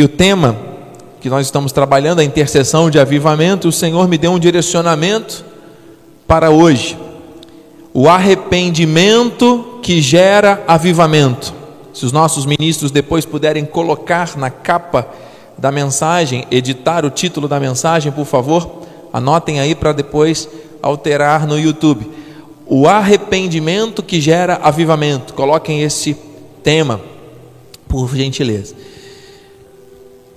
E o tema que nós estamos trabalhando, a intercessão de avivamento, o Senhor me deu um direcionamento para hoje. O arrependimento que gera avivamento. Se os nossos ministros depois puderem colocar na capa da mensagem, editar o título da mensagem, por favor, anotem aí para depois alterar no YouTube. O arrependimento que gera avivamento. Coloquem esse tema, por gentileza.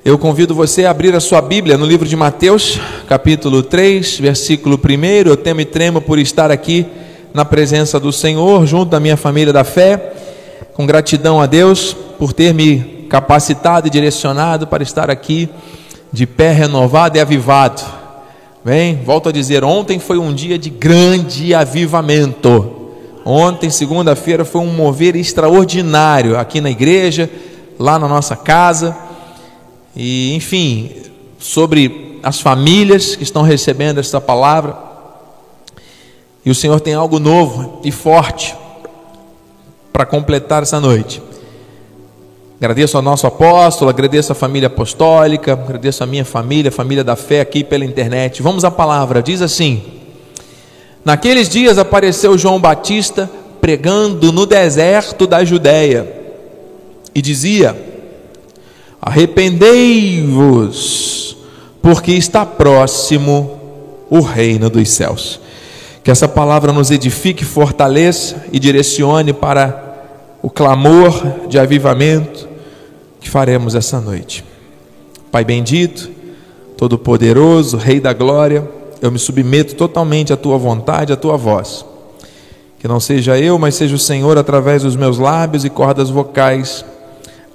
Eu convido você a abrir a sua Bíblia no livro de Mateus, capítulo 3, versículo 1. Eu temo e tremo por estar aqui na presença do Senhor, junto da minha família da fé, com gratidão a Deus por ter me capacitado e direcionado para estar aqui de pé renovado e avivado. Bem, volto a dizer, ontem foi um dia de grande avivamento. Ontem, segunda-feira, foi um mover extraordinário aqui na igreja, lá na nossa casa e, enfim, sobre as famílias que estão recebendo esta palavra. E o Senhor tem algo novo e forte para completar essa noite. Agradeço ao nosso apóstolo, agradeço à família apostólica, agradeço à minha família, família da fé aqui pela internet. Vamos à palavra, diz assim: Naqueles dias apareceu João Batista pregando no deserto da Judéia e dizia: Arrependei-vos, porque está próximo o reino dos céus. Que essa palavra nos edifique, fortaleça e direcione para o clamor de avivamento que faremos essa noite. Pai bendito, todo-poderoso, Rei da glória, eu me submeto totalmente à tua vontade, à tua voz. Que não seja eu, mas seja o Senhor através dos meus lábios e cordas vocais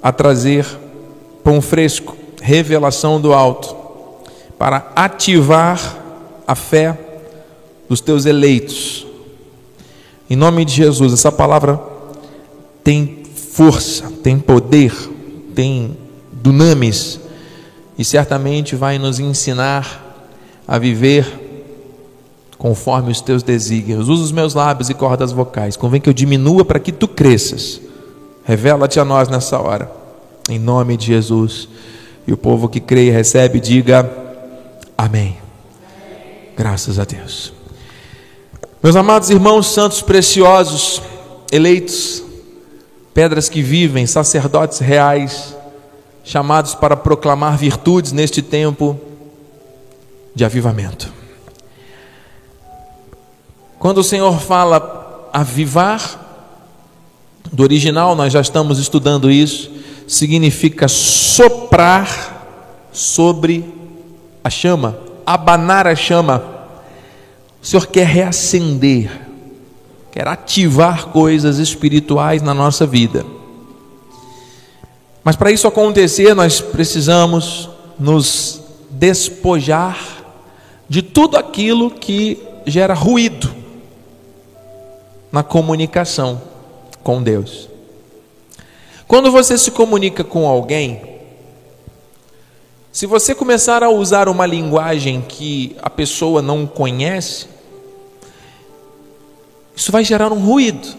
a trazer pão fresco, revelação do alto, para ativar a fé dos teus eleitos. Em nome de Jesus, essa palavra tem força, tem poder, tem dunamis e certamente vai nos ensinar a viver conforme os teus desígnios. Usa os meus lábios e cordas vocais. Convém que eu diminua para que tu cresças. Revela-te a nós nessa hora em nome de Jesus. E o povo que crê e recebe, diga amém. Graças a Deus. Meus amados irmãos santos preciosos, eleitos, pedras que vivem, sacerdotes reais, chamados para proclamar virtudes neste tempo de avivamento. Quando o Senhor fala avivar, do original nós já estamos estudando isso, significa soprar sobre a chama, abanar a chama. O Senhor quer reacender, quer ativar coisas espirituais na nossa vida. Mas para isso acontecer, nós precisamos nos despojar de tudo aquilo que gera ruído na comunicação com Deus. Quando você se comunica com alguém, se você começar a usar uma linguagem que a pessoa não conhece, isso vai gerar um ruído,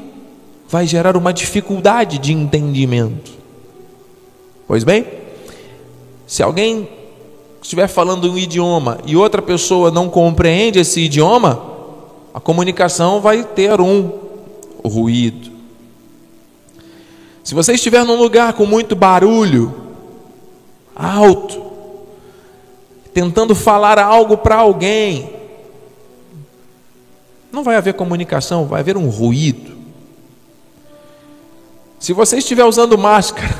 vai gerar uma dificuldade de entendimento. Pois bem, se alguém estiver falando um idioma e outra pessoa não compreende esse idioma, a comunicação vai ter um ruído. Se você estiver num lugar com muito barulho, alto, tentando falar algo para alguém, não vai haver comunicação, vai haver um ruído. Se você estiver usando máscara,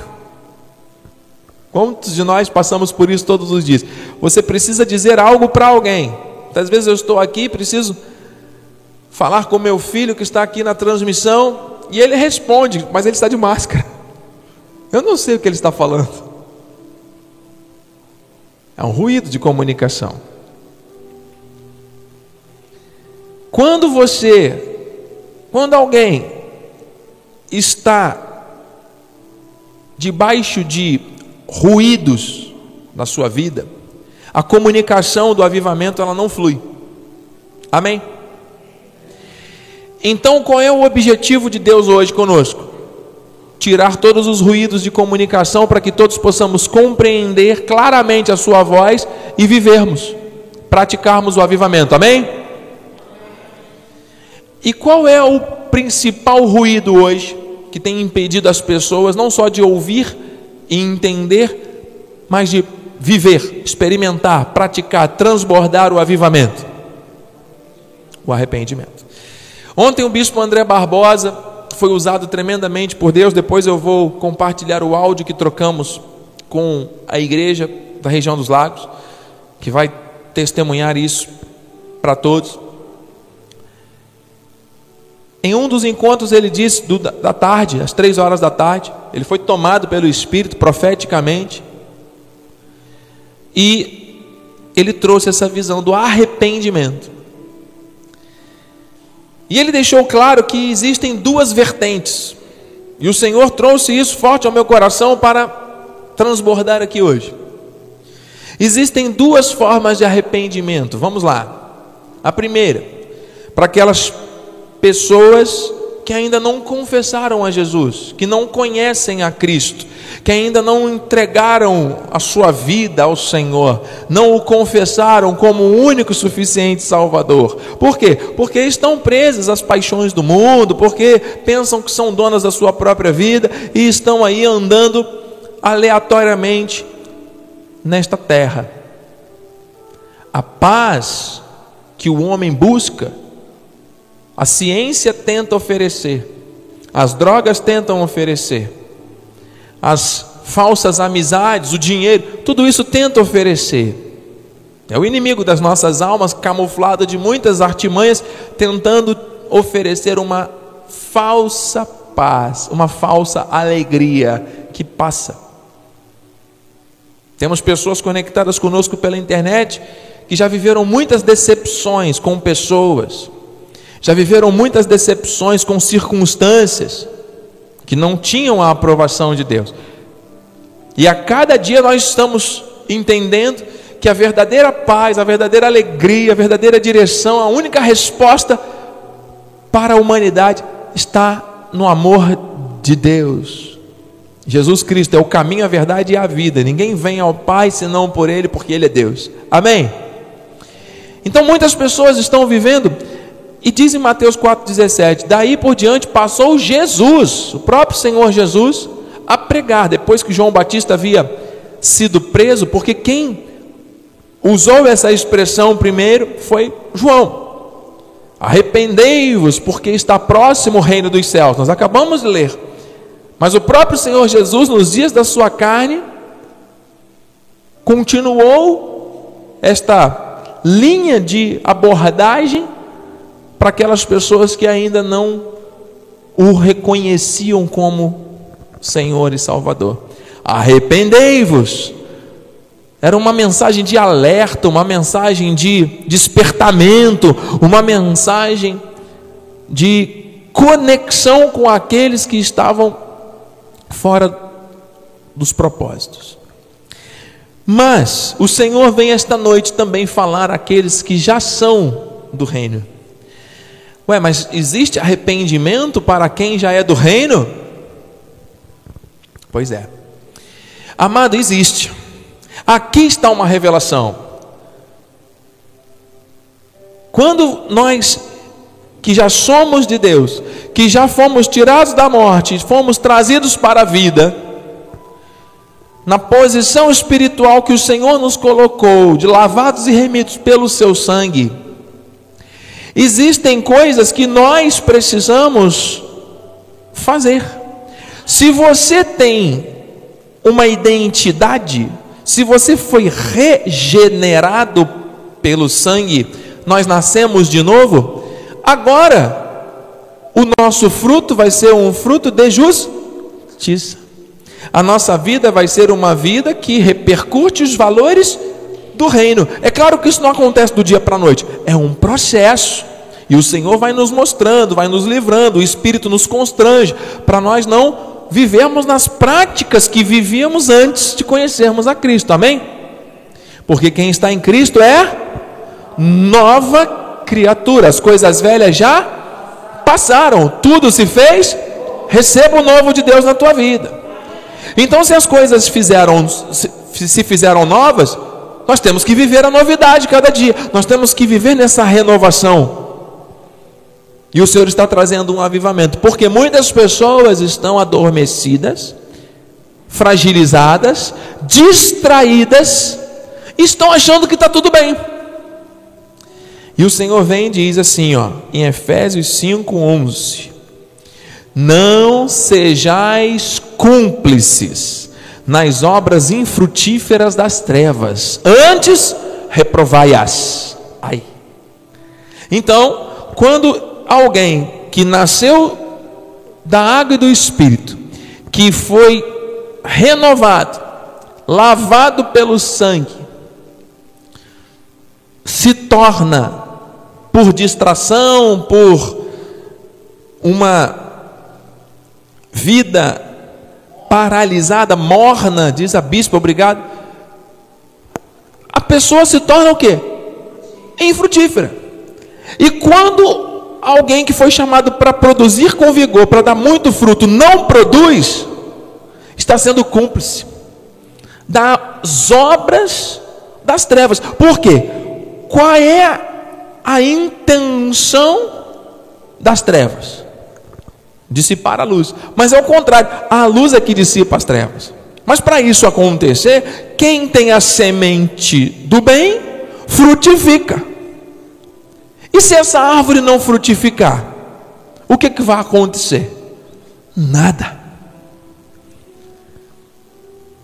quantos de nós passamos por isso todos os dias? Você precisa dizer algo para alguém. Às vezes eu estou aqui, preciso falar com meu filho que está aqui na transmissão, e ele responde, mas ele está de máscara. Eu não sei o que ele está falando. É um ruído de comunicação. Quando você, quando alguém está debaixo de ruídos na sua vida, a comunicação do avivamento ela não flui. Amém? Então, qual é o objetivo de Deus hoje conosco? tirar todos os ruídos de comunicação para que todos possamos compreender claramente a Sua voz e vivermos, praticarmos o avivamento. Amém? E qual é o principal ruído hoje que tem impedido as pessoas não só de ouvir e entender, mas de viver, experimentar, praticar, transbordar o avivamento? O arrependimento. Ontem o bispo André Barbosa foi usado tremendamente por Deus. Depois eu vou compartilhar o áudio que trocamos com a igreja da região dos lagos, que vai testemunhar isso para todos. Em um dos encontros, ele disse do, da tarde, às três horas da tarde, ele foi tomado pelo Espírito profeticamente, e ele trouxe essa visão do arrependimento. E ele deixou claro que existem duas vertentes. E o Senhor trouxe isso forte ao meu coração para transbordar aqui hoje. Existem duas formas de arrependimento. Vamos lá. A primeira, para aquelas pessoas que ainda não confessaram a Jesus, que não conhecem a Cristo, que ainda não entregaram a sua vida ao Senhor, não o confessaram como o único suficiente Salvador. Por quê? Porque estão presas às paixões do mundo, porque pensam que são donas da sua própria vida e estão aí andando aleatoriamente nesta terra. A paz que o homem busca a ciência tenta oferecer, as drogas tentam oferecer, as falsas amizades, o dinheiro, tudo isso tenta oferecer. É o inimigo das nossas almas, camuflado de muitas artimanhas, tentando oferecer uma falsa paz, uma falsa alegria que passa. Temos pessoas conectadas conosco pela internet que já viveram muitas decepções com pessoas, já viveram muitas decepções com circunstâncias que não tinham a aprovação de Deus. E a cada dia nós estamos entendendo que a verdadeira paz, a verdadeira alegria, a verdadeira direção, a única resposta para a humanidade está no amor de Deus. Jesus Cristo é o caminho, a verdade e a vida. Ninguém vem ao Pai senão por Ele, porque Ele é Deus. Amém? Então muitas pessoas estão vivendo e diz em Mateus 4,17: Daí por diante passou Jesus, o próprio Senhor Jesus, a pregar, depois que João Batista havia sido preso, porque quem usou essa expressão primeiro foi João. Arrependei-vos, porque está próximo o reino dos céus. Nós acabamos de ler. Mas o próprio Senhor Jesus, nos dias da sua carne, continuou esta linha de abordagem para aquelas pessoas que ainda não o reconheciam como Senhor e Salvador. Arrependei-vos. Era uma mensagem de alerta, uma mensagem de despertamento, uma mensagem de conexão com aqueles que estavam fora dos propósitos. Mas o Senhor vem esta noite também falar àqueles que já são do reino. Ué, mas existe arrependimento para quem já é do reino? Pois é. Amado, existe. Aqui está uma revelação. Quando nós que já somos de Deus, que já fomos tirados da morte, fomos trazidos para a vida, na posição espiritual que o Senhor nos colocou, de lavados e remidos pelo seu sangue, Existem coisas que nós precisamos fazer. Se você tem uma identidade, se você foi regenerado pelo sangue, nós nascemos de novo, agora o nosso fruto vai ser um fruto de justiça. A nossa vida vai ser uma vida que repercute os valores do reino. É claro que isso não acontece do dia para a noite, é um processo. E o Senhor vai nos mostrando, vai nos livrando, o Espírito nos constrange, para nós não vivermos nas práticas que vivíamos antes de conhecermos a Cristo, amém? Porque quem está em Cristo é nova criatura, as coisas velhas já passaram, tudo se fez receba o novo de Deus na tua vida. Então, se as coisas fizeram, se, se fizeram novas, nós temos que viver a novidade cada dia, nós temos que viver nessa renovação. E o Senhor está trazendo um avivamento, porque muitas pessoas estão adormecidas, fragilizadas, distraídas, estão achando que está tudo bem. E o Senhor vem e diz assim, ó, em Efésios 5:11: Não sejais cúmplices nas obras infrutíferas das trevas, antes reprovai-as. Ai. Então, quando alguém que nasceu da água e do espírito, que foi renovado, lavado pelo sangue, se torna por distração, por uma vida paralisada, morna, diz a bispa, obrigado. A pessoa se torna o quê? Infrutífera. E quando alguém que foi chamado para produzir com vigor, para dar muito fruto, não produz, está sendo cúmplice das obras das trevas. Por quê? Qual é a intenção das trevas? Dissipar a luz. Mas é o contrário, a luz é que dissipa as trevas. Mas para isso acontecer, quem tem a semente do bem, frutifica. E se essa árvore não frutificar, o que, que vai acontecer? Nada.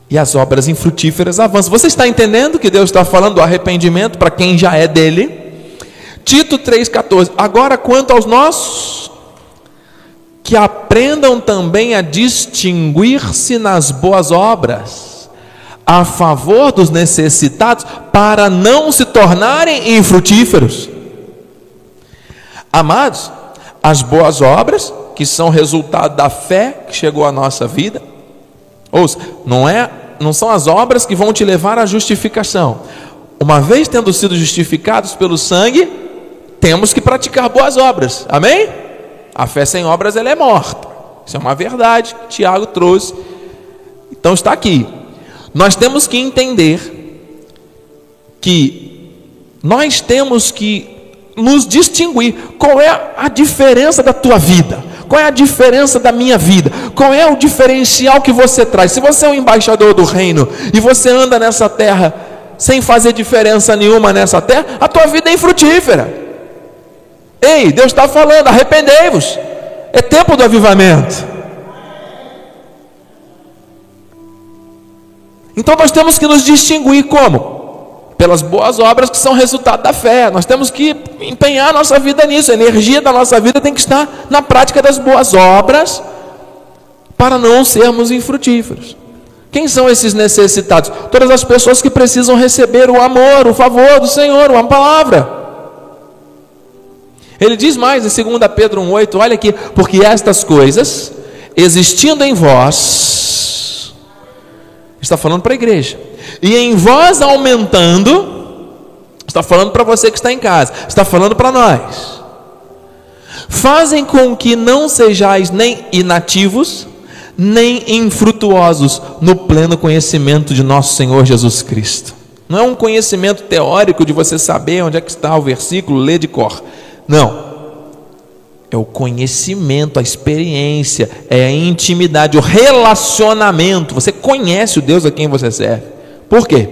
E as obras infrutíferas avançam. Você está entendendo que Deus está falando do arrependimento para quem já é dele? Tito 3,14. Agora, quanto aos nossos, que aprendam também a distinguir-se nas boas obras, a favor dos necessitados, para não se tornarem infrutíferos. Amados, as boas obras, que são resultado da fé que chegou à nossa vida, Ouça, não é, não são as obras que vão te levar à justificação. Uma vez tendo sido justificados pelo sangue, temos que praticar boas obras. Amém? A fé sem obras ela é morta. Isso é uma verdade que Tiago trouxe. Então está aqui. Nós temos que entender que nós temos que nos distinguir. Qual é a diferença da tua vida? Qual é a diferença da minha vida? Qual é o diferencial que você traz? Se você é um embaixador do reino e você anda nessa terra sem fazer diferença nenhuma nessa terra, a tua vida é infrutífera. Ei, Deus está falando, arrependei-vos. É tempo do avivamento. Então nós temos que nos distinguir como? pelas boas obras que são resultado da fé. Nós temos que empenhar nossa vida nisso. A energia da nossa vida tem que estar na prática das boas obras para não sermos infrutíferos. Quem são esses necessitados? Todas as pessoas que precisam receber o amor, o favor do Senhor, uma palavra. Ele diz mais em 2 Pedro 1,8: olha aqui, porque estas coisas, existindo em vós, está falando para a igreja, e em vós aumentando, está falando para você que está em casa, está falando para nós, fazem com que não sejais nem inativos, nem infrutuosos no pleno conhecimento de nosso Senhor Jesus Cristo. Não é um conhecimento teórico de você saber onde é que está o versículo, ler de cor. Não. É o conhecimento, a experiência, é a intimidade, o relacionamento. Você conhece o Deus a quem você serve. Por quê?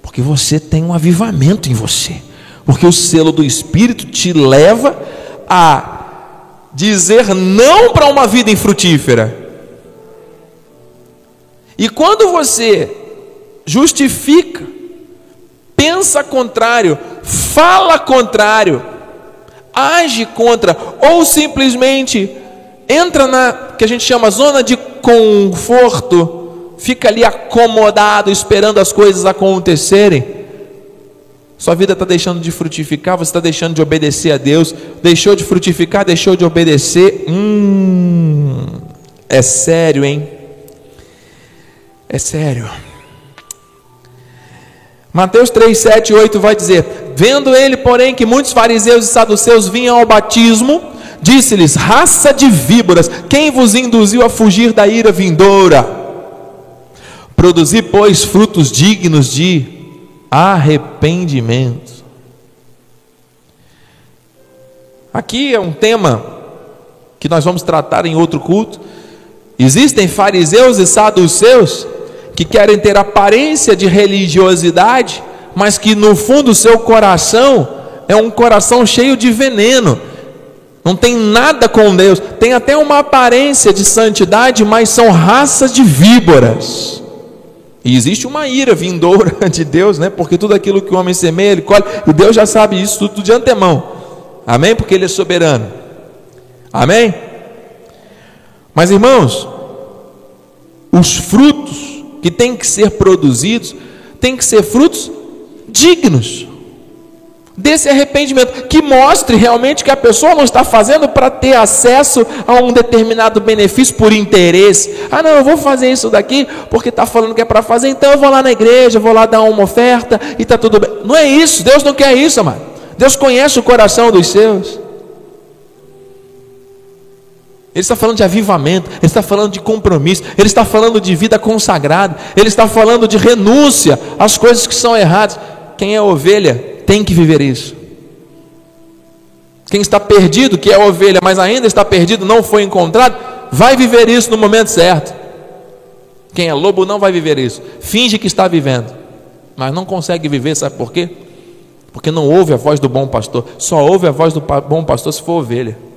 Porque você tem um avivamento em você. Porque o selo do Espírito te leva a dizer não para uma vida infrutífera. E quando você justifica, pensa contrário, fala contrário, age contra, ou simplesmente entra na que a gente chama zona de conforto, fica ali acomodado, esperando as coisas acontecerem, sua vida está deixando de frutificar, você está deixando de obedecer a Deus, deixou de frutificar, deixou de obedecer. Hum, é sério, hein? É sério. Mateus 3, 7 e 8 vai dizer: Vendo ele, porém, que muitos fariseus e saduceus vinham ao batismo, Disse-lhes: Raça de víboras, quem vos induziu a fugir da ira vindoura? Produzi, pois, frutos dignos de arrependimento. Aqui é um tema que nós vamos tratar em outro culto. Existem fariseus e saduceus que querem ter aparência de religiosidade, mas que no fundo seu coração é um coração cheio de veneno. Não tem nada com Deus, tem até uma aparência de santidade, mas são raças de víboras. E existe uma ira vindoura de Deus, né? Porque tudo aquilo que o homem semeia, ele colhe, e Deus já sabe isso tudo de antemão. Amém? Porque Ele é soberano. Amém? Mas irmãos, os frutos que têm que ser produzidos têm que ser frutos dignos desse arrependimento, que mostre realmente que a pessoa não está fazendo para ter acesso a um determinado benefício por interesse. Ah, não, eu vou fazer isso daqui porque está falando que é para fazer, então eu vou lá na igreja, vou lá dar uma oferta e está tudo bem. Não é isso, Deus não quer isso, amado. Deus conhece o coração dos seus. Ele está falando de avivamento, ele está falando de compromisso, ele está falando de vida consagrada, ele está falando de renúncia às coisas que são erradas. Quem é ovelha tem que viver isso. Quem está perdido, que é ovelha, mas ainda está perdido, não foi encontrado, vai viver isso no momento certo. Quem é lobo não vai viver isso. Finge que está vivendo, mas não consegue viver, sabe por quê? Porque não ouve a voz do bom pastor, só ouve a voz do bom pastor se for ovelha.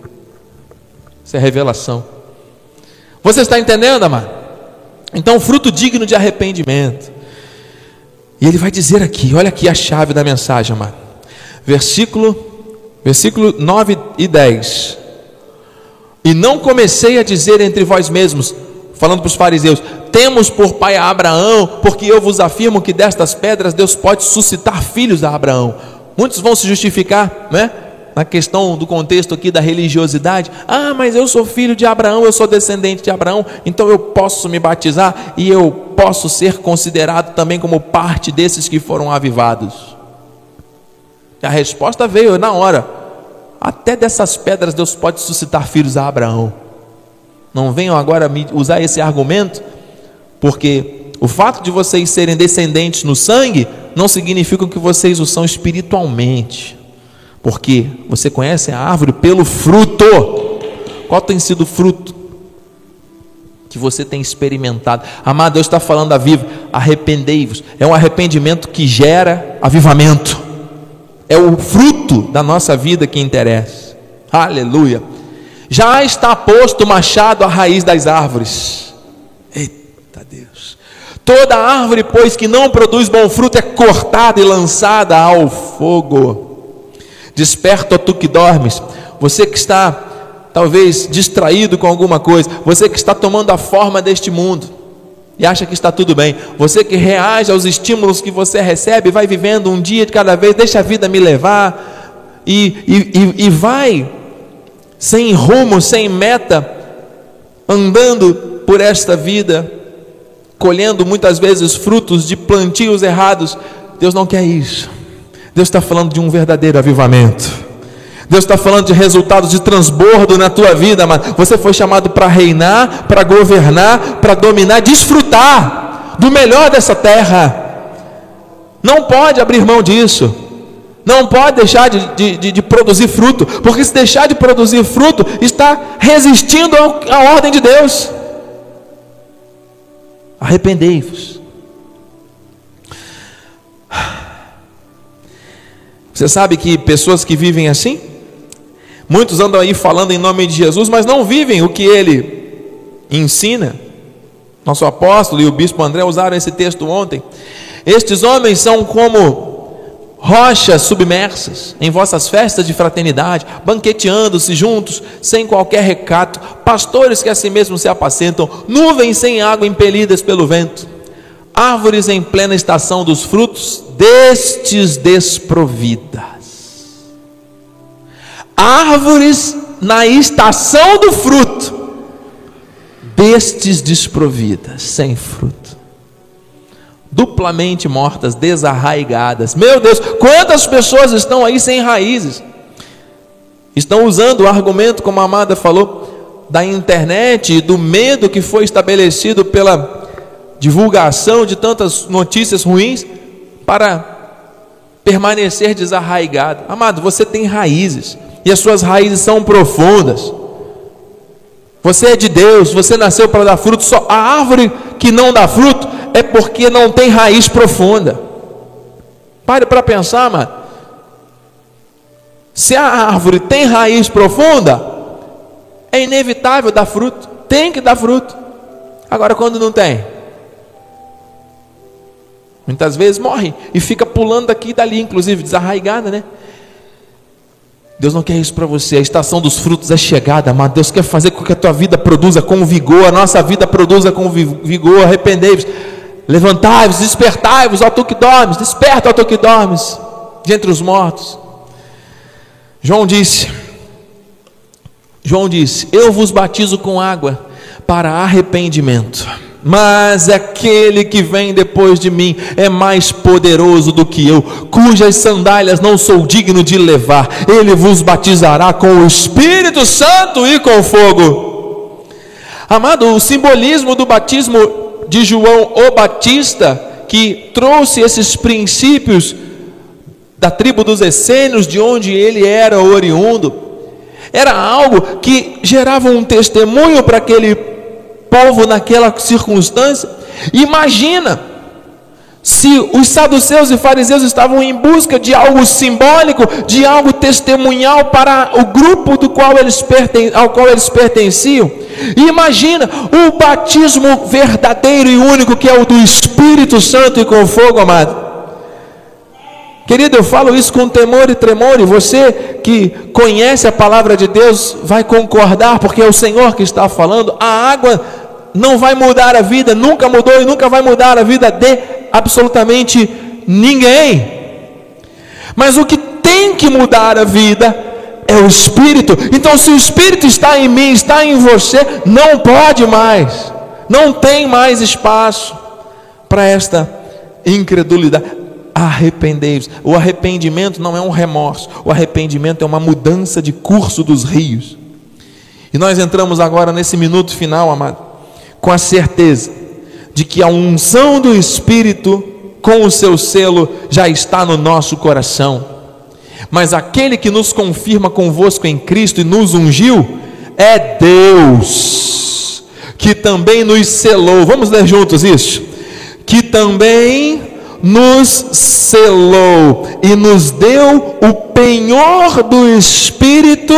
Isso é revelação. Você está entendendo, amado? Então, fruto digno de arrependimento. E ele vai dizer aqui, olha aqui a chave da mensagem, amado. Versículo, versículo 9 e 10. E não comecei a dizer entre vós mesmos, falando para os fariseus: Temos por pai a Abraão, porque eu vos afirmo que destas pedras Deus pode suscitar filhos a Abraão. Muitos vão se justificar, né? Na questão do contexto aqui da religiosidade, ah, mas eu sou filho de Abraão, eu sou descendente de Abraão, então eu posso me batizar e eu posso ser considerado também como parte desses que foram avivados. E a resposta veio na hora: até dessas pedras Deus pode suscitar filhos a Abraão. Não venham agora usar esse argumento, porque o fato de vocês serem descendentes no sangue não significa que vocês o são espiritualmente. Porque você conhece a árvore pelo fruto. Qual tem sido o fruto que você tem experimentado? Amado, Deus está falando a vivo, arrependei-vos. É um arrependimento que gera avivamento. É o fruto da nossa vida que interessa. Aleluia. Já está posto o machado à raiz das árvores. Eita Deus. Toda árvore, pois, que não produz bom fruto é cortada e lançada ao fogo. Desperta, tu que dormes, você que está talvez distraído com alguma coisa, você que está tomando a forma deste mundo e acha que está tudo bem, você que reage aos estímulos que você recebe, vai vivendo um dia de cada vez, deixa a vida me levar. E, e, e, e vai sem rumo, sem meta, andando por esta vida, colhendo muitas vezes frutos de plantios errados. Deus não quer isso. Deus está falando de um verdadeiro avivamento. Deus está falando de resultados de transbordo na tua vida, mas você foi chamado para reinar, para governar, para dominar, desfrutar do melhor dessa terra. Não pode abrir mão disso. Não pode deixar de, de, de, produzir fruto, porque se deixar de produzir fruto, está resistindo à ordem de Deus. Arrependei-vos. Você sabe que pessoas que vivem assim, muitos andam aí falando em nome de Jesus, mas não vivem o que ele ensina. Nosso apóstolo e o bispo André usaram esse texto ontem. Estes homens são como rochas submersas em vossas festas de fraternidade, banqueteando-se juntos, sem qualquer recato, pastores que a si mesmos se apacentam, nuvens sem água impelidas pelo vento, árvores em plena estação dos frutos, destes desprovidas. Árvores na estação do fruto, destes desprovidas, sem fruto duplamente mortas, desarraigadas. Meu Deus, quantas pessoas estão aí sem raízes? Estão usando o argumento, como a amada falou, da internet, do medo que foi estabelecido pela divulgação de tantas notícias ruins para permanecer desarraigado. Amado, você tem raízes e as suas raízes são profundas. Você é de Deus, você nasceu para dar fruto. Só a árvore que não dá fruto é porque não tem raiz profunda. Pare para pensar, mano. Se a árvore tem raiz profunda, é inevitável dar fruto. Tem que dar fruto. Agora, quando não tem, muitas vezes morre e fica pulando daqui e dali, inclusive desarraigada, né? Deus não quer isso para você. A estação dos frutos é chegada, mas Deus quer fazer com que a tua vida produza com vigor, a nossa vida produza com vigor. Arrependei-vos, levantai-vos, despertai-vos, ó tu que dormes, desperta, ó tu que dormes, de entre os mortos. João disse: João disse: Eu vos batizo com água para arrependimento, mas aquele que vem depois de mim é mais poderoso do que eu, cujas sandálias não sou digno de levar. Ele vos batizará com o Espírito Santo e com fogo. Amado, o simbolismo do batismo de João o Batista, que trouxe esses princípios da tribo dos essênios, de onde ele era oriundo, era algo que gerava um testemunho para aquele povo naquela circunstância. Imagina se os saduceus e fariseus estavam em busca de algo simbólico, de algo testemunhal para o grupo do qual eles perten ao qual eles pertenciam. Imagina o batismo verdadeiro e único que é o do Espírito Santo e com fogo, amado. Querido, eu falo isso com temor e tremor, e você que conhece a palavra de Deus vai concordar, porque é o Senhor que está falando. A água não vai mudar a vida, nunca mudou e nunca vai mudar a vida de absolutamente ninguém. Mas o que tem que mudar a vida é o Espírito. Então, se o Espírito está em mim, está em você, não pode mais, não tem mais espaço para esta incredulidade arrependei-vos. O arrependimento não é um remorso, o arrependimento é uma mudança de curso dos rios. E nós entramos agora nesse minuto final, amado, com a certeza de que a unção do Espírito com o seu selo já está no nosso coração. Mas aquele que nos confirma convosco em Cristo e nos ungiu é Deus, que também nos selou. Vamos ler juntos isso? Que também nos selou e nos deu o penhor do Espírito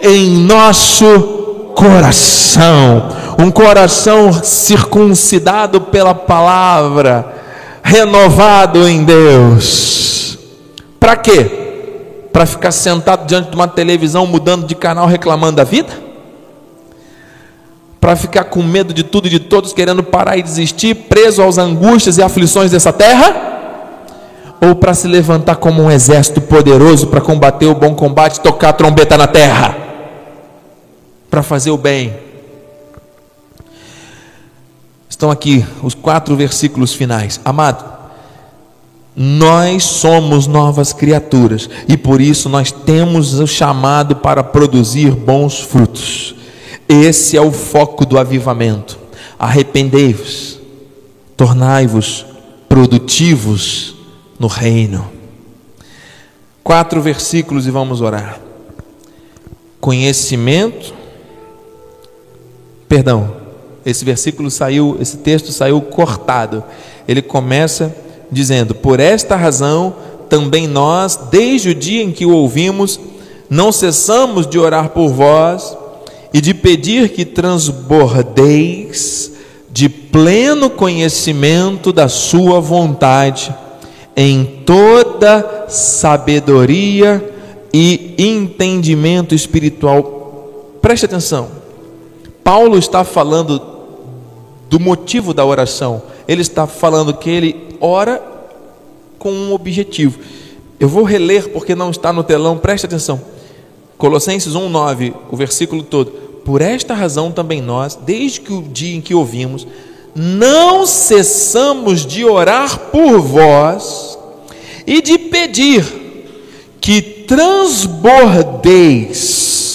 em nosso coração, um coração circuncidado pela palavra, renovado em Deus. Para quê? Para ficar sentado diante de uma televisão, mudando de canal, reclamando da vida? para ficar com medo de tudo e de todos, querendo parar e desistir, preso às angústias e aflições dessa terra? Ou para se levantar como um exército poderoso para combater o bom combate, tocar a trombeta na terra, para fazer o bem? Estão aqui os quatro versículos finais. Amado, nós somos novas criaturas e por isso nós temos o chamado para produzir bons frutos. Esse é o foco do avivamento. Arrependei-vos, tornai-vos produtivos no reino. Quatro versículos e vamos orar. Conhecimento, perdão, esse versículo saiu, esse texto saiu cortado. Ele começa dizendo: Por esta razão, também nós, desde o dia em que o ouvimos, não cessamos de orar por vós e de pedir que transbordeis de pleno conhecimento da Sua vontade, em toda sabedoria e entendimento espiritual. Preste atenção, Paulo está falando do motivo da oração, ele está falando que ele ora com um objetivo. Eu vou reler porque não está no telão, preste atenção. Colossenses 1:9, o versículo todo. Por esta razão também nós, desde que o dia em que ouvimos, não cessamos de orar por vós e de pedir que transbordeis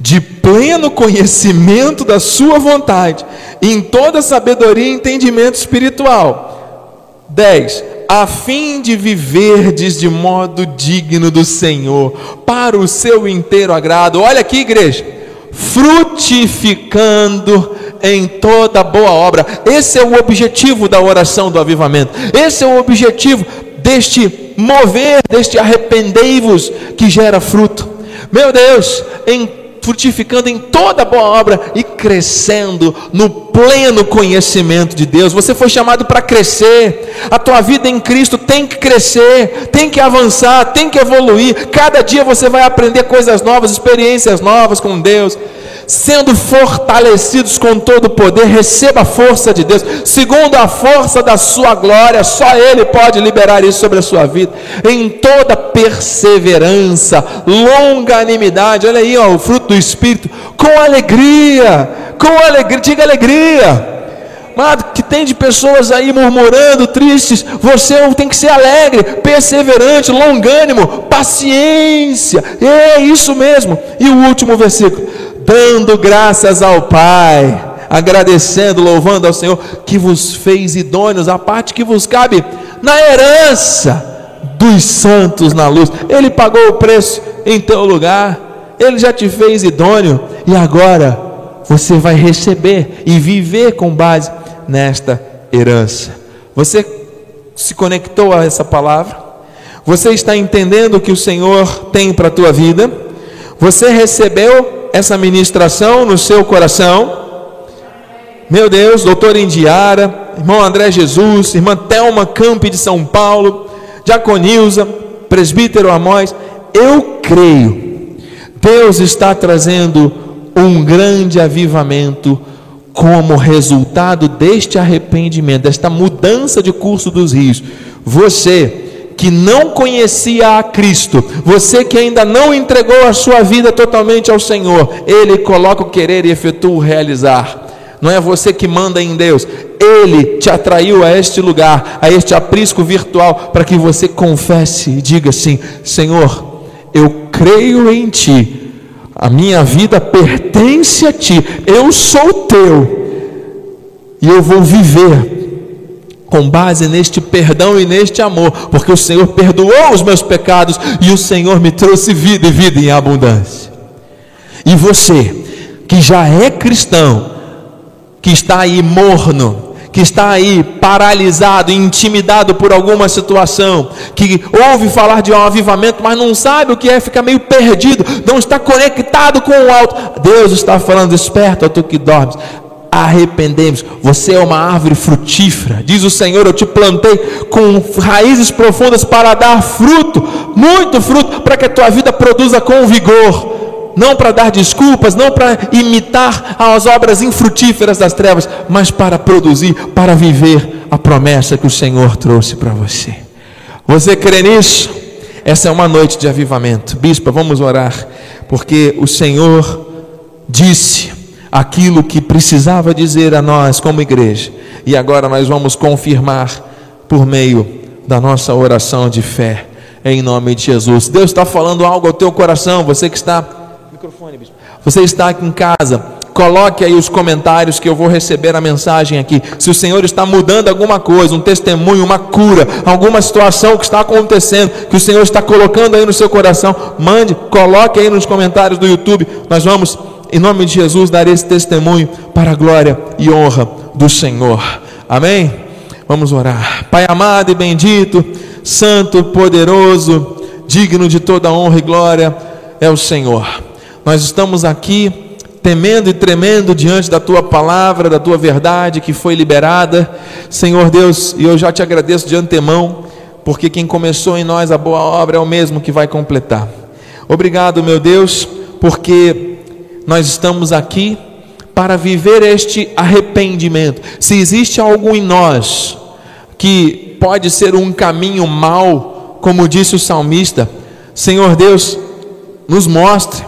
de pleno conhecimento da Sua vontade, em toda sabedoria e entendimento espiritual. 10. A fim de viverdes de modo digno do Senhor, para o seu inteiro agrado. Olha aqui, igreja, frutificando em toda boa obra. Esse é o objetivo da oração do avivamento. Esse é o objetivo deste mover, deste arrependei-vos que gera fruto. Meu Deus, em frutificando em toda boa obra e crescendo no pleno conhecimento de Deus. Você foi chamado para crescer. A tua vida em Cristo tem que crescer, tem que avançar, tem que evoluir. Cada dia você vai aprender coisas novas, experiências novas com Deus sendo fortalecidos com todo o poder, receba a força de Deus, segundo a força da sua glória, só Ele pode liberar isso sobre a sua vida, em toda perseverança, longanimidade, olha aí, ó, o fruto do Espírito, com alegria, com alegria, diga alegria. Amado, que tem de pessoas aí murmurando, tristes, você tem que ser alegre, perseverante, longânimo, paciência, é isso mesmo. E o último versículo: dando graças ao Pai, agradecendo, louvando ao Senhor, que vos fez idôneos, a parte que vos cabe na herança dos santos na luz. Ele pagou o preço em teu lugar, ele já te fez idôneo, e agora você vai receber e viver com base nesta herança. Você se conectou a essa palavra? Você está entendendo o que o Senhor tem para a tua vida? Você recebeu essa ministração no seu coração. Meu Deus, doutor Indiara, irmão André Jesus, irmã Thelma Campi de São Paulo, Diaconilza, presbítero Amós, eu creio, Deus está trazendo um grande avivamento como resultado deste arrependimento, desta mudança de curso dos rios. Você que não conhecia a Cristo, você que ainda não entregou a sua vida totalmente ao Senhor, Ele coloca o querer e efetua o realizar. Não é você que manda em Deus, Ele te atraiu a este lugar, a este aprisco virtual, para que você confesse e diga assim: Senhor, eu creio em Ti, a minha vida pertence a Ti, eu sou Teu, e eu vou viver com base neste perdão e neste amor, porque o Senhor perdoou os meus pecados e o Senhor me trouxe vida e vida em abundância. E você, que já é cristão, que está aí morno, que está aí paralisado, intimidado por alguma situação, que ouve falar de um avivamento, mas não sabe o que é, fica meio perdido, não está conectado com o alto. Deus está falando: esperto, tu que dormes, arrependemos. Você é uma árvore frutífera, diz o Senhor. Eu te plantei com raízes profundas para dar fruto, muito fruto, para que a tua vida produza com vigor. Não para dar desculpas, não para imitar as obras infrutíferas das trevas, mas para produzir, para viver a promessa que o Senhor trouxe para você. Você crê nisso? Essa é uma noite de avivamento. Bispa, vamos orar, porque o Senhor disse aquilo que precisava dizer a nós como igreja. E agora nós vamos confirmar por meio da nossa oração de fé, em nome de Jesus. Deus está falando algo ao teu coração, você que está. Microfone, bispo. Você está aqui em casa, coloque aí os comentários que eu vou receber a mensagem aqui. Se o Senhor está mudando alguma coisa, um testemunho, uma cura, alguma situação que está acontecendo, que o Senhor está colocando aí no seu coração, mande, coloque aí nos comentários do YouTube. Nós vamos em nome de Jesus, dar esse testemunho para a glória e honra do Senhor. Amém? Vamos orar. Pai amado e bendito, santo, poderoso, digno de toda honra e glória é o Senhor. Nós estamos aqui temendo e tremendo diante da tua palavra, da tua verdade que foi liberada. Senhor Deus, e eu já te agradeço de antemão, porque quem começou em nós a boa obra é o mesmo que vai completar. Obrigado, meu Deus, porque nós estamos aqui para viver este arrependimento. Se existe algo em nós que pode ser um caminho mau, como disse o salmista, Senhor Deus, nos mostre,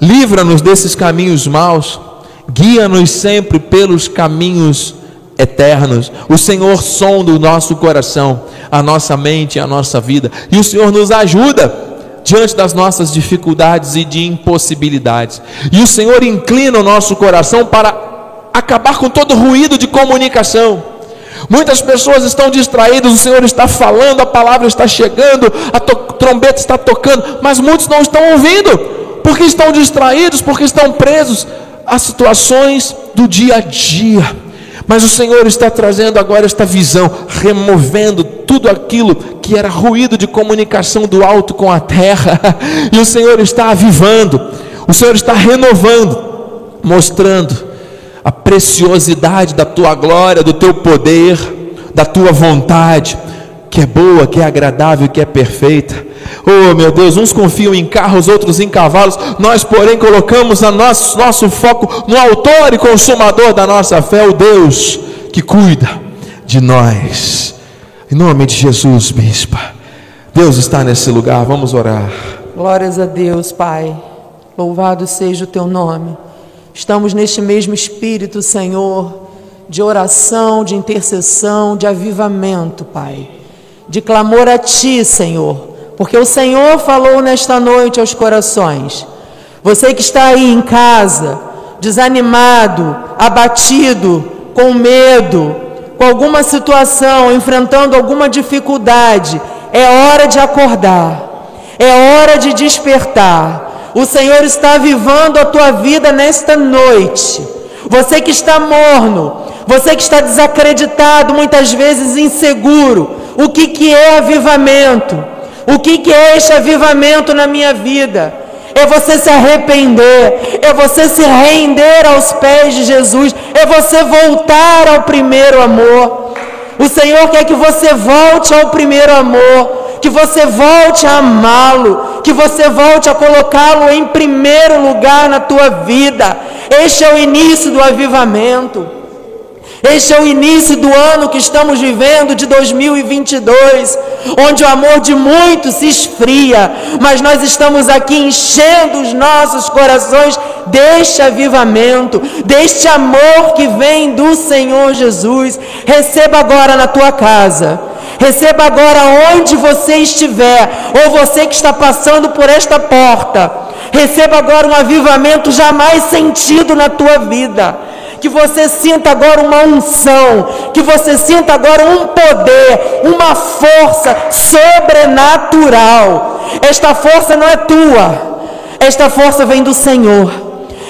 livra-nos desses caminhos maus, guia-nos sempre pelos caminhos eternos. O Senhor sonda o nosso coração, a nossa mente, a nossa vida, e o Senhor nos ajuda diante das nossas dificuldades e de impossibilidades. E o Senhor inclina o nosso coração para acabar com todo ruído de comunicação. Muitas pessoas estão distraídas, o Senhor está falando, a palavra está chegando, a trombeta está tocando, mas muitos não estão ouvindo, porque estão distraídos, porque estão presos a situações do dia a dia. Mas o Senhor está trazendo agora esta visão, removendo tudo aquilo que era ruído de comunicação do alto com a terra, e o Senhor está avivando, o Senhor está renovando, mostrando a preciosidade da tua glória, do teu poder, da tua vontade, que é boa, que é agradável, que é perfeita. Oh meu Deus, uns confiam em carros, outros em cavalos, nós, porém, colocamos a nosso, nosso foco no Autor e Consumador da nossa fé, o Deus que cuida de nós. Em nome de Jesus, bispa. Deus está nesse lugar, vamos orar. Glórias a Deus, Pai. Louvado seja o teu nome. Estamos neste mesmo espírito, Senhor, de oração, de intercessão, de avivamento, Pai. De clamor a Ti, Senhor porque o Senhor falou nesta noite aos corações. Você que está aí em casa, desanimado, abatido, com medo, com alguma situação, enfrentando alguma dificuldade, é hora de acordar, é hora de despertar. O Senhor está avivando a tua vida nesta noite. Você que está morno, você que está desacreditado, muitas vezes inseguro, o que, que é avivamento? O que, que é este avivamento na minha vida? É você se arrepender, é você se render aos pés de Jesus, é você voltar ao primeiro amor. O Senhor quer que você volte ao primeiro amor, que você volte a amá-lo, que você volte a colocá-lo em primeiro lugar na tua vida. Este é o início do avivamento. Este é o início do ano que estamos vivendo, de 2022, onde o amor de muitos se esfria, mas nós estamos aqui enchendo os nossos corações deste avivamento, deste amor que vem do Senhor Jesus. Receba agora na tua casa. Receba agora onde você estiver, ou você que está passando por esta porta. Receba agora um avivamento jamais sentido na tua vida que você sinta agora uma unção, que você sinta agora um poder, uma força sobrenatural. Esta força não é tua, esta força vem do Senhor.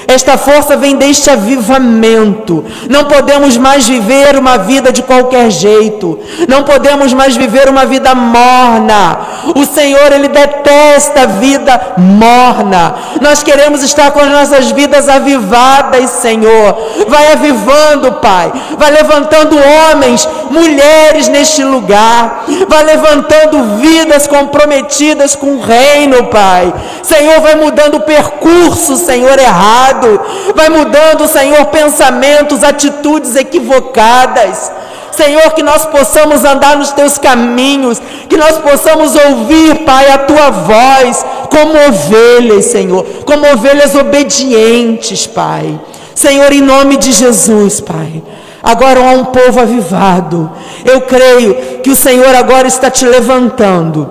Esta força vem deste avivamento. Não podemos mais viver uma vida de qualquer jeito. Não podemos mais viver uma vida morna. O Senhor, Ele detesta a vida morna. Nós queremos estar com as nossas vidas avivadas, Senhor. Vai avivando, Pai. Vai levantando homens, mulheres neste lugar. Vai levantando vidas comprometidas com o reino, Pai. Senhor, vai mudando o percurso, Senhor, errado errado, vai mudando, Senhor, pensamentos, atitudes equivocadas. Senhor, que nós possamos andar nos teus caminhos, que nós possamos ouvir, Pai, a tua voz, como ovelhas, Senhor, como ovelhas obedientes, Pai. Senhor, em nome de Jesus, Pai. Agora há um povo avivado. Eu creio que o Senhor agora está te levantando,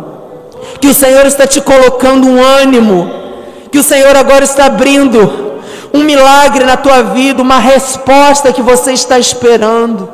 que o Senhor está te colocando um ânimo, que o Senhor agora está abrindo um milagre na tua vida, uma resposta que você está esperando.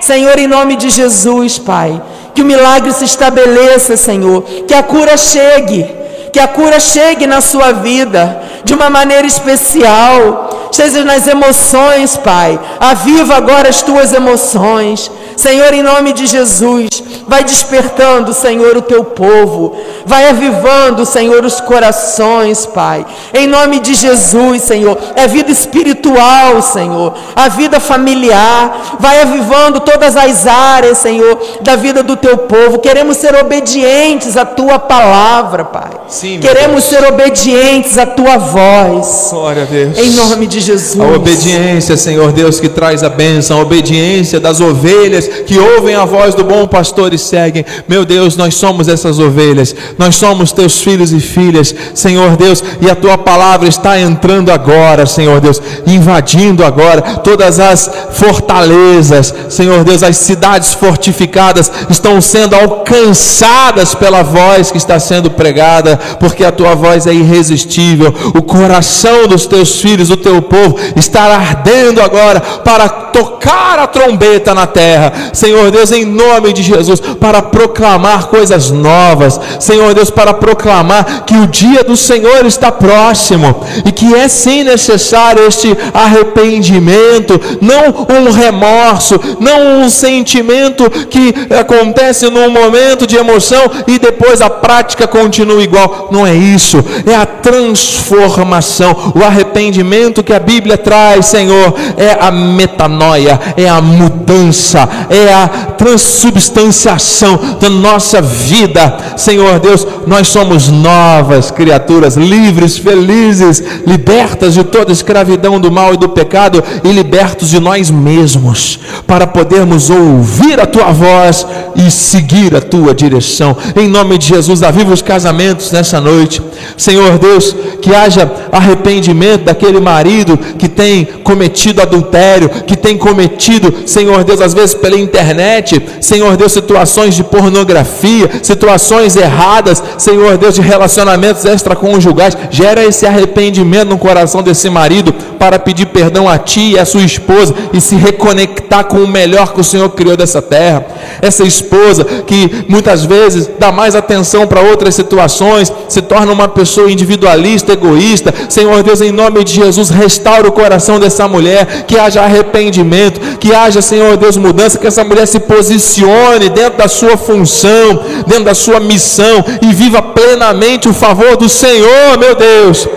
Senhor, em nome de Jesus, Pai, que o milagre se estabeleça, Senhor, que a cura chegue, que a cura chegue na sua vida de uma maneira especial, seja nas emoções, Pai. Aviva agora as tuas emoções. Senhor, em nome de Jesus, vai despertando, Senhor, o teu povo, vai avivando, Senhor, os corações, Pai. Em nome de Jesus, Senhor, é vida espiritual, Senhor, a vida familiar, vai avivando todas as áreas, Senhor, da vida do teu povo. Queremos ser obedientes à tua palavra, Pai. Sim, Queremos Deus. ser obedientes à tua voz. Glória a Deus. Em nome de Jesus. A obediência, Senhor Deus, que traz a bênção, a obediência das ovelhas que ouvem a voz do bom pastor e seguem. Meu Deus, nós somos essas ovelhas, nós somos teus filhos e filhas, Senhor Deus, e a tua palavra está entrando agora, Senhor Deus, invadindo agora todas as fortalezas, Senhor Deus, as cidades fortificadas estão sendo alcançadas pela voz que está sendo pregada, porque a tua voz é irresistível. O coração dos teus filhos, do teu povo, está ardendo agora para tocar a trombeta na terra. Senhor Deus, em nome de Jesus, para proclamar coisas novas. Senhor Deus, para proclamar que o dia do Senhor está próximo e que é sim necessário este arrependimento, não um remorso, não um sentimento que acontece num momento de emoção e depois a prática continua igual. Não é isso, é a transformação, o arrependimento que a Bíblia traz, Senhor, é a metanoia, é a mudança, é a transubstanciação da nossa vida. Senhor Deus, nós somos novas criaturas, livres, felizes, libertas de toda escravidão do mal e do pecado e libertos de nós mesmos, para podermos ouvir a tua voz e seguir a tua direção. Em nome de Jesus, aviva os casamentos nessa noite. Senhor Deus, que haja arrependimento daquele marido que tem cometido adultério, que tem cometido, Senhor Deus, às vezes pela internet, Senhor Deus, situações de pornografia, situações erradas, Senhor Deus, de relacionamentos extraconjugais. Gera esse arrependimento no coração desse marido para pedir perdão a ti e a sua esposa e se reconectar com o melhor que o Senhor criou dessa terra. Essa esposa que muitas vezes dá mais atenção para outras situações, se torna uma pessoa individualista, egoísta. Senhor Deus, em nome de Jesus, restaura o coração dessa mulher, que haja arrependimento, que haja, Senhor Deus, mudança, que essa mulher se posicione dentro da sua função, dentro da sua missão e viva plenamente o favor do Senhor, meu Deus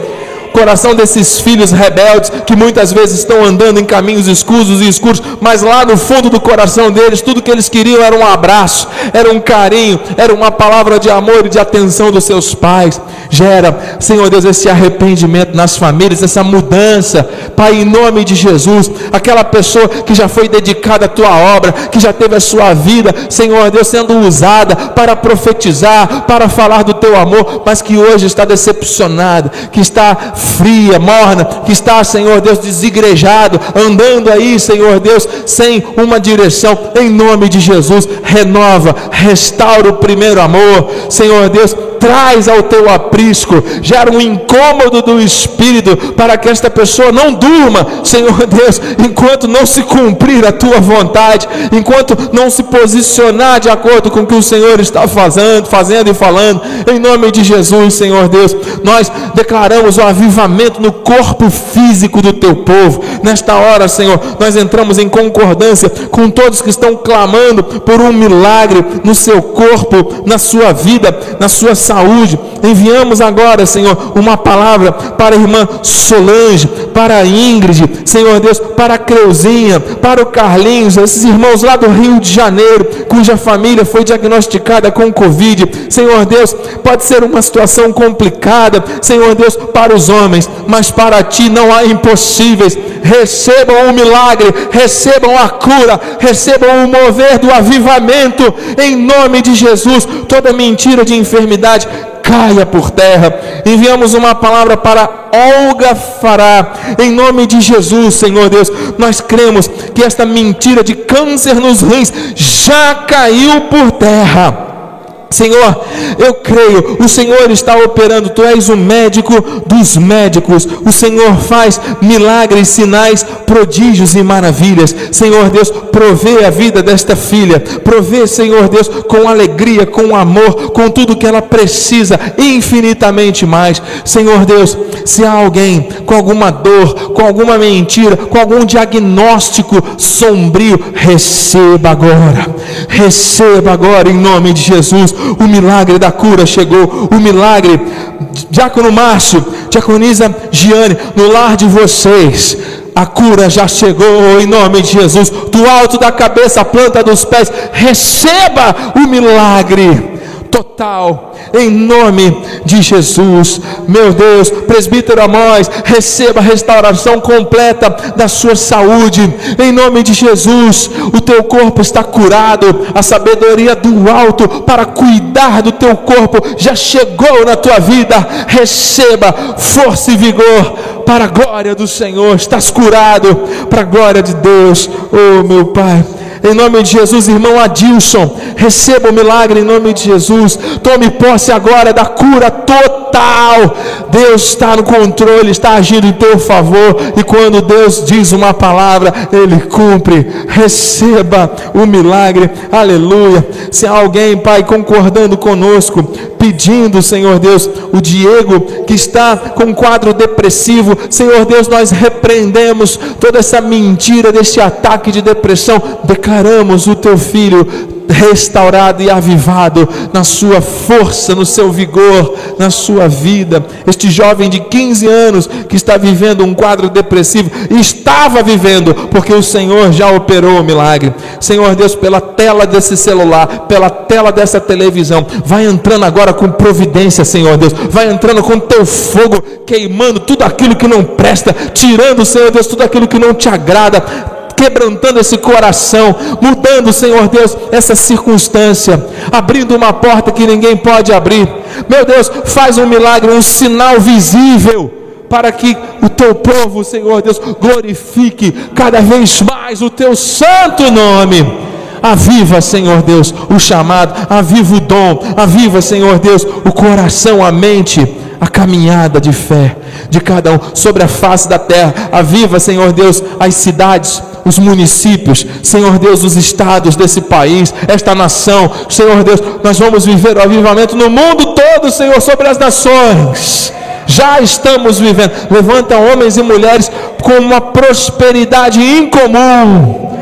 coração desses filhos rebeldes que muitas vezes estão andando em caminhos escusos e escuros, mas lá no fundo do coração deles, tudo que eles queriam era um abraço, era um carinho, era uma palavra de amor e de atenção dos seus pais. Gera, Senhor Deus, esse arrependimento nas famílias, essa mudança, Pai, em nome de Jesus, aquela pessoa que já foi dedicada à tua obra, que já teve a sua vida, Senhor Deus, sendo usada para profetizar, para falar do teu amor, mas que hoje está decepcionada, que está fria, morna, que está, Senhor Deus, desigrejado, andando aí, Senhor Deus, sem uma direção, em nome de Jesus, renova, restaura o primeiro amor, Senhor Deus, traz ao teu aprisco, gera um incômodo do espírito para que esta pessoa não durma, Senhor Deus, enquanto não se cumprir a tua vontade, enquanto não se posicionar de acordo com o que o Senhor está fazendo, fazendo e falando, em nome de Jesus, Senhor Deus, nós declaramos o avivamento no corpo físico do teu povo. Nesta hora, Senhor, nós entramos em concordância com todos que estão clamando por um milagre no seu corpo, na sua vida, na sua saúde. Enviamos agora, Senhor, uma palavra para a irmã Solange, para a Ingrid, Senhor Deus, para a Creuzinha, para o Carlinhos, esses irmãos lá do Rio de Janeiro, cuja família foi diagnosticada com Covid. Senhor Deus, pode ser uma situação complicada, Senhor Deus, para os homens, mas para ti não há impossíveis. Recebam o milagre, recebam a cura, recebam o mover do avivamento, em nome de Jesus. Toda mentira de enfermidade caia por terra. Enviamos uma palavra para Olga Fará, em nome de Jesus, Senhor Deus. Nós cremos que esta mentira de câncer nos rins já caiu por terra. Senhor, eu creio, o Senhor está operando, tu és o médico dos médicos, o Senhor faz milagres, sinais, prodígios e maravilhas. Senhor Deus, provê a vida desta filha, provê, Senhor Deus, com alegria, com amor, com tudo que ela precisa, infinitamente mais. Senhor Deus, se há alguém com alguma dor, com alguma mentira, com algum diagnóstico sombrio, receba agora, receba agora em nome de Jesus o milagre da cura chegou, o milagre, Diácono Márcio, Diaconisa Giane, no lar de vocês, a cura já chegou em nome de Jesus, do alto da cabeça, planta dos pés, receba o milagre total, em nome de Jesus. Meu Deus, presbítero Amós, receba a restauração completa da sua saúde, em nome de Jesus. O teu corpo está curado, a sabedoria do alto para cuidar do teu corpo já chegou na tua vida. Receba força e vigor para a glória do Senhor. Estás curado para a glória de Deus, oh meu Pai. Em nome de Jesus, irmão Adilson, receba o milagre em nome de Jesus. Tome posse agora da cura total. Deus está no controle, está agindo em teu favor. E quando Deus diz uma palavra, Ele cumpre. Receba o milagre. Aleluia. Se há alguém, Pai, concordando conosco, pedindo, Senhor Deus, o Diego que está com um quadro depressivo, Senhor Deus, nós repreendemos toda essa mentira desse ataque de depressão, o teu filho restaurado e avivado na sua força, no seu vigor, na sua vida. Este jovem de 15 anos que está vivendo um quadro depressivo, estava vivendo, porque o Senhor já operou o milagre. Senhor Deus, pela tela desse celular, pela tela dessa televisão, vai entrando agora com providência, Senhor Deus, vai entrando com teu fogo, queimando tudo aquilo que não presta, tirando, Senhor Deus, tudo aquilo que não te agrada quebrantando esse coração, mudando, Senhor Deus, essa circunstância, abrindo uma porta que ninguém pode abrir. Meu Deus, faz um milagre, um sinal visível para que o teu povo, Senhor Deus, glorifique cada vez mais o teu santo nome. Aviva, Senhor Deus, o chamado, aviva o dom, aviva, Senhor Deus, o coração, a mente, a caminhada de fé de cada um sobre a face da terra. Aviva, Senhor Deus, as cidades, os municípios, Senhor Deus, os estados desse país, esta nação. Senhor Deus, nós vamos viver o avivamento no mundo todo, Senhor, sobre as nações. Já estamos vivendo. Levanta homens e mulheres com uma prosperidade incomum.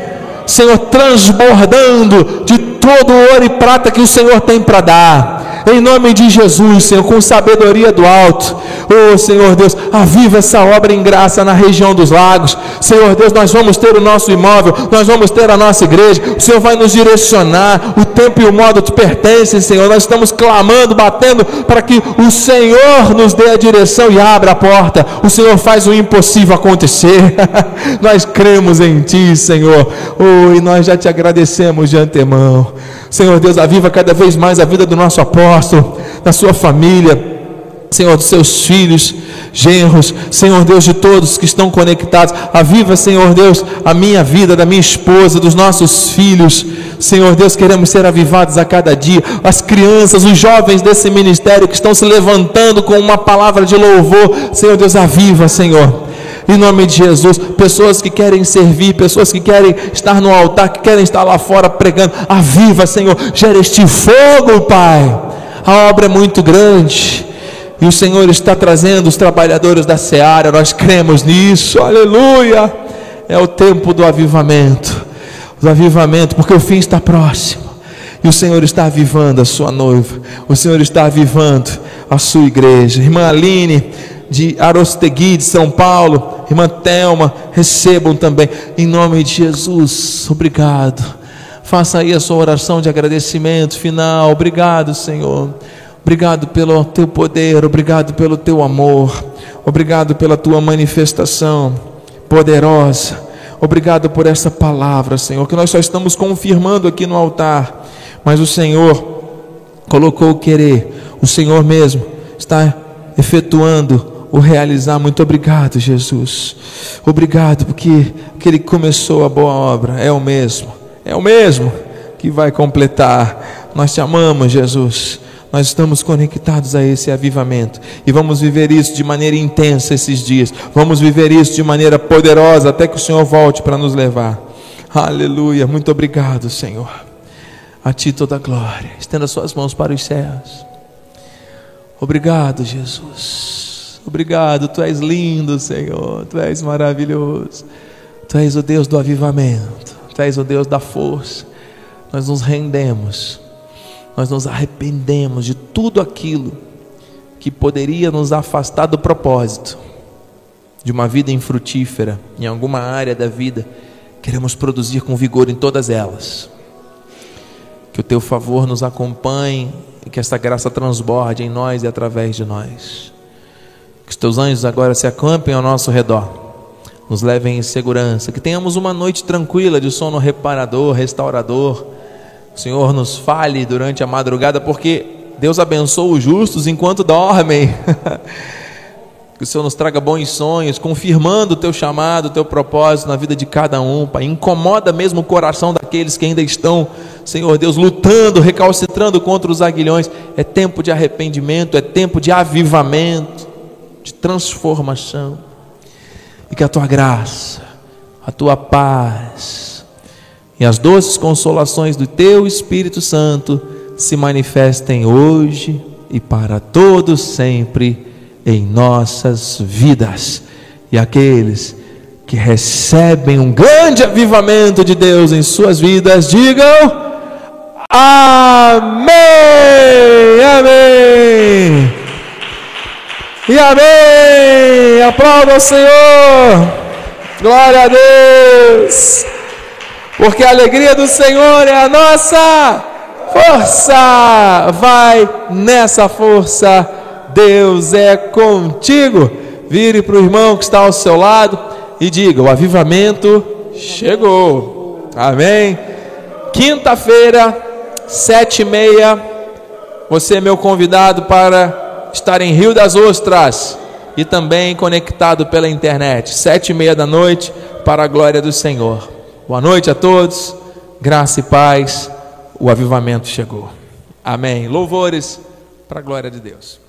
Senhor, transbordando de todo o ouro e prata que o Senhor tem para dar em nome de Jesus, Senhor, com sabedoria do alto. Oh, Senhor Deus, aviva essa obra em graça na região dos lagos. Senhor Deus, nós vamos ter o nosso imóvel, nós vamos ter a nossa igreja. O Senhor vai nos direcionar. O tempo e o modo te pertencem, Senhor. Nós estamos clamando, batendo para que o Senhor nos dê a direção e abra a porta. O Senhor faz o impossível acontecer. nós cremos em Ti, Senhor. Oh, e nós já te agradecemos de antemão. Senhor Deus, aviva cada vez mais a vida do nosso apóstolo, da sua família. Senhor, dos seus filhos, genros, Senhor Deus, de todos que estão conectados. Aviva, Senhor Deus, a minha vida, da minha esposa, dos nossos filhos. Senhor Deus, queremos ser avivados a cada dia. As crianças, os jovens desse ministério que estão se levantando com uma palavra de louvor. Senhor Deus, aviva, Senhor em nome de Jesus. Pessoas que querem servir, pessoas que querem estar no altar, que querem estar lá fora pregando. Aviva, Senhor, gera este fogo, Pai. A obra é muito grande. E o Senhor está trazendo os trabalhadores da seara, nós cremos nisso, aleluia. É o tempo do avivamento, do avivamento, porque o fim está próximo. E o Senhor está avivando a sua noiva, o Senhor está avivando a sua igreja. Irmã Aline, de Arostegui, de São Paulo, irmã Thelma, recebam também, em nome de Jesus, obrigado. Faça aí a sua oração de agradecimento final, obrigado, Senhor. Obrigado pelo teu poder, obrigado pelo teu amor, obrigado pela tua manifestação poderosa. Obrigado por essa palavra, Senhor, que nós só estamos confirmando aqui no altar, mas o Senhor colocou o querer, o Senhor mesmo está efetuando o realizar. Muito obrigado, Jesus. Obrigado porque que começou a boa obra é o mesmo, é o mesmo que vai completar. Nós te amamos, Jesus. Nós estamos conectados a esse avivamento e vamos viver isso de maneira intensa esses dias. Vamos viver isso de maneira poderosa até que o Senhor volte para nos levar. Aleluia. Muito obrigado, Senhor. A ti toda a glória. Estenda suas mãos para os céus. Obrigado, Jesus. Obrigado, tu és lindo, Senhor, tu és maravilhoso, tu és o Deus do avivamento, tu és o Deus da força. Nós nos rendemos, nós nos arrependemos de tudo aquilo que poderia nos afastar do propósito de uma vida infrutífera em alguma área da vida. Queremos produzir com vigor em todas elas. Que o teu favor nos acompanhe que essa graça transborde em nós e através de nós. Que os teus anjos agora se acampem ao nosso redor, nos levem em segurança, que tenhamos uma noite tranquila de sono reparador, restaurador. O Senhor nos fale durante a madrugada, porque Deus abençoa os justos enquanto dormem. Que o Senhor nos traga bons sonhos, confirmando o teu chamado, o teu propósito na vida de cada um, Pai. Incomoda mesmo o coração daqueles que ainda estão, Senhor Deus, lutando, recalcitrando contra os aguilhões. É tempo de arrependimento, é tempo de avivamento, transformação. E que a tua graça, a tua paz e as doces consolações do teu Espírito Santo se manifestem hoje e para todos sempre em nossas vidas. E aqueles que recebem um grande avivamento de Deus em suas vidas, digam: Amém! Amém! E amém! Aplauda o Senhor! Glória a Deus! Porque a alegria do Senhor é a nossa força! Vai nessa força! Deus é contigo. Vire para o irmão que está ao seu lado e diga: o avivamento chegou. Amém. Quinta-feira, sete e meia, você é meu convidado para estar em Rio das Ostras e também conectado pela internet. Sete e meia da noite, para a glória do Senhor. Boa noite a todos. Graça e paz. O avivamento chegou. Amém. Louvores para a glória de Deus.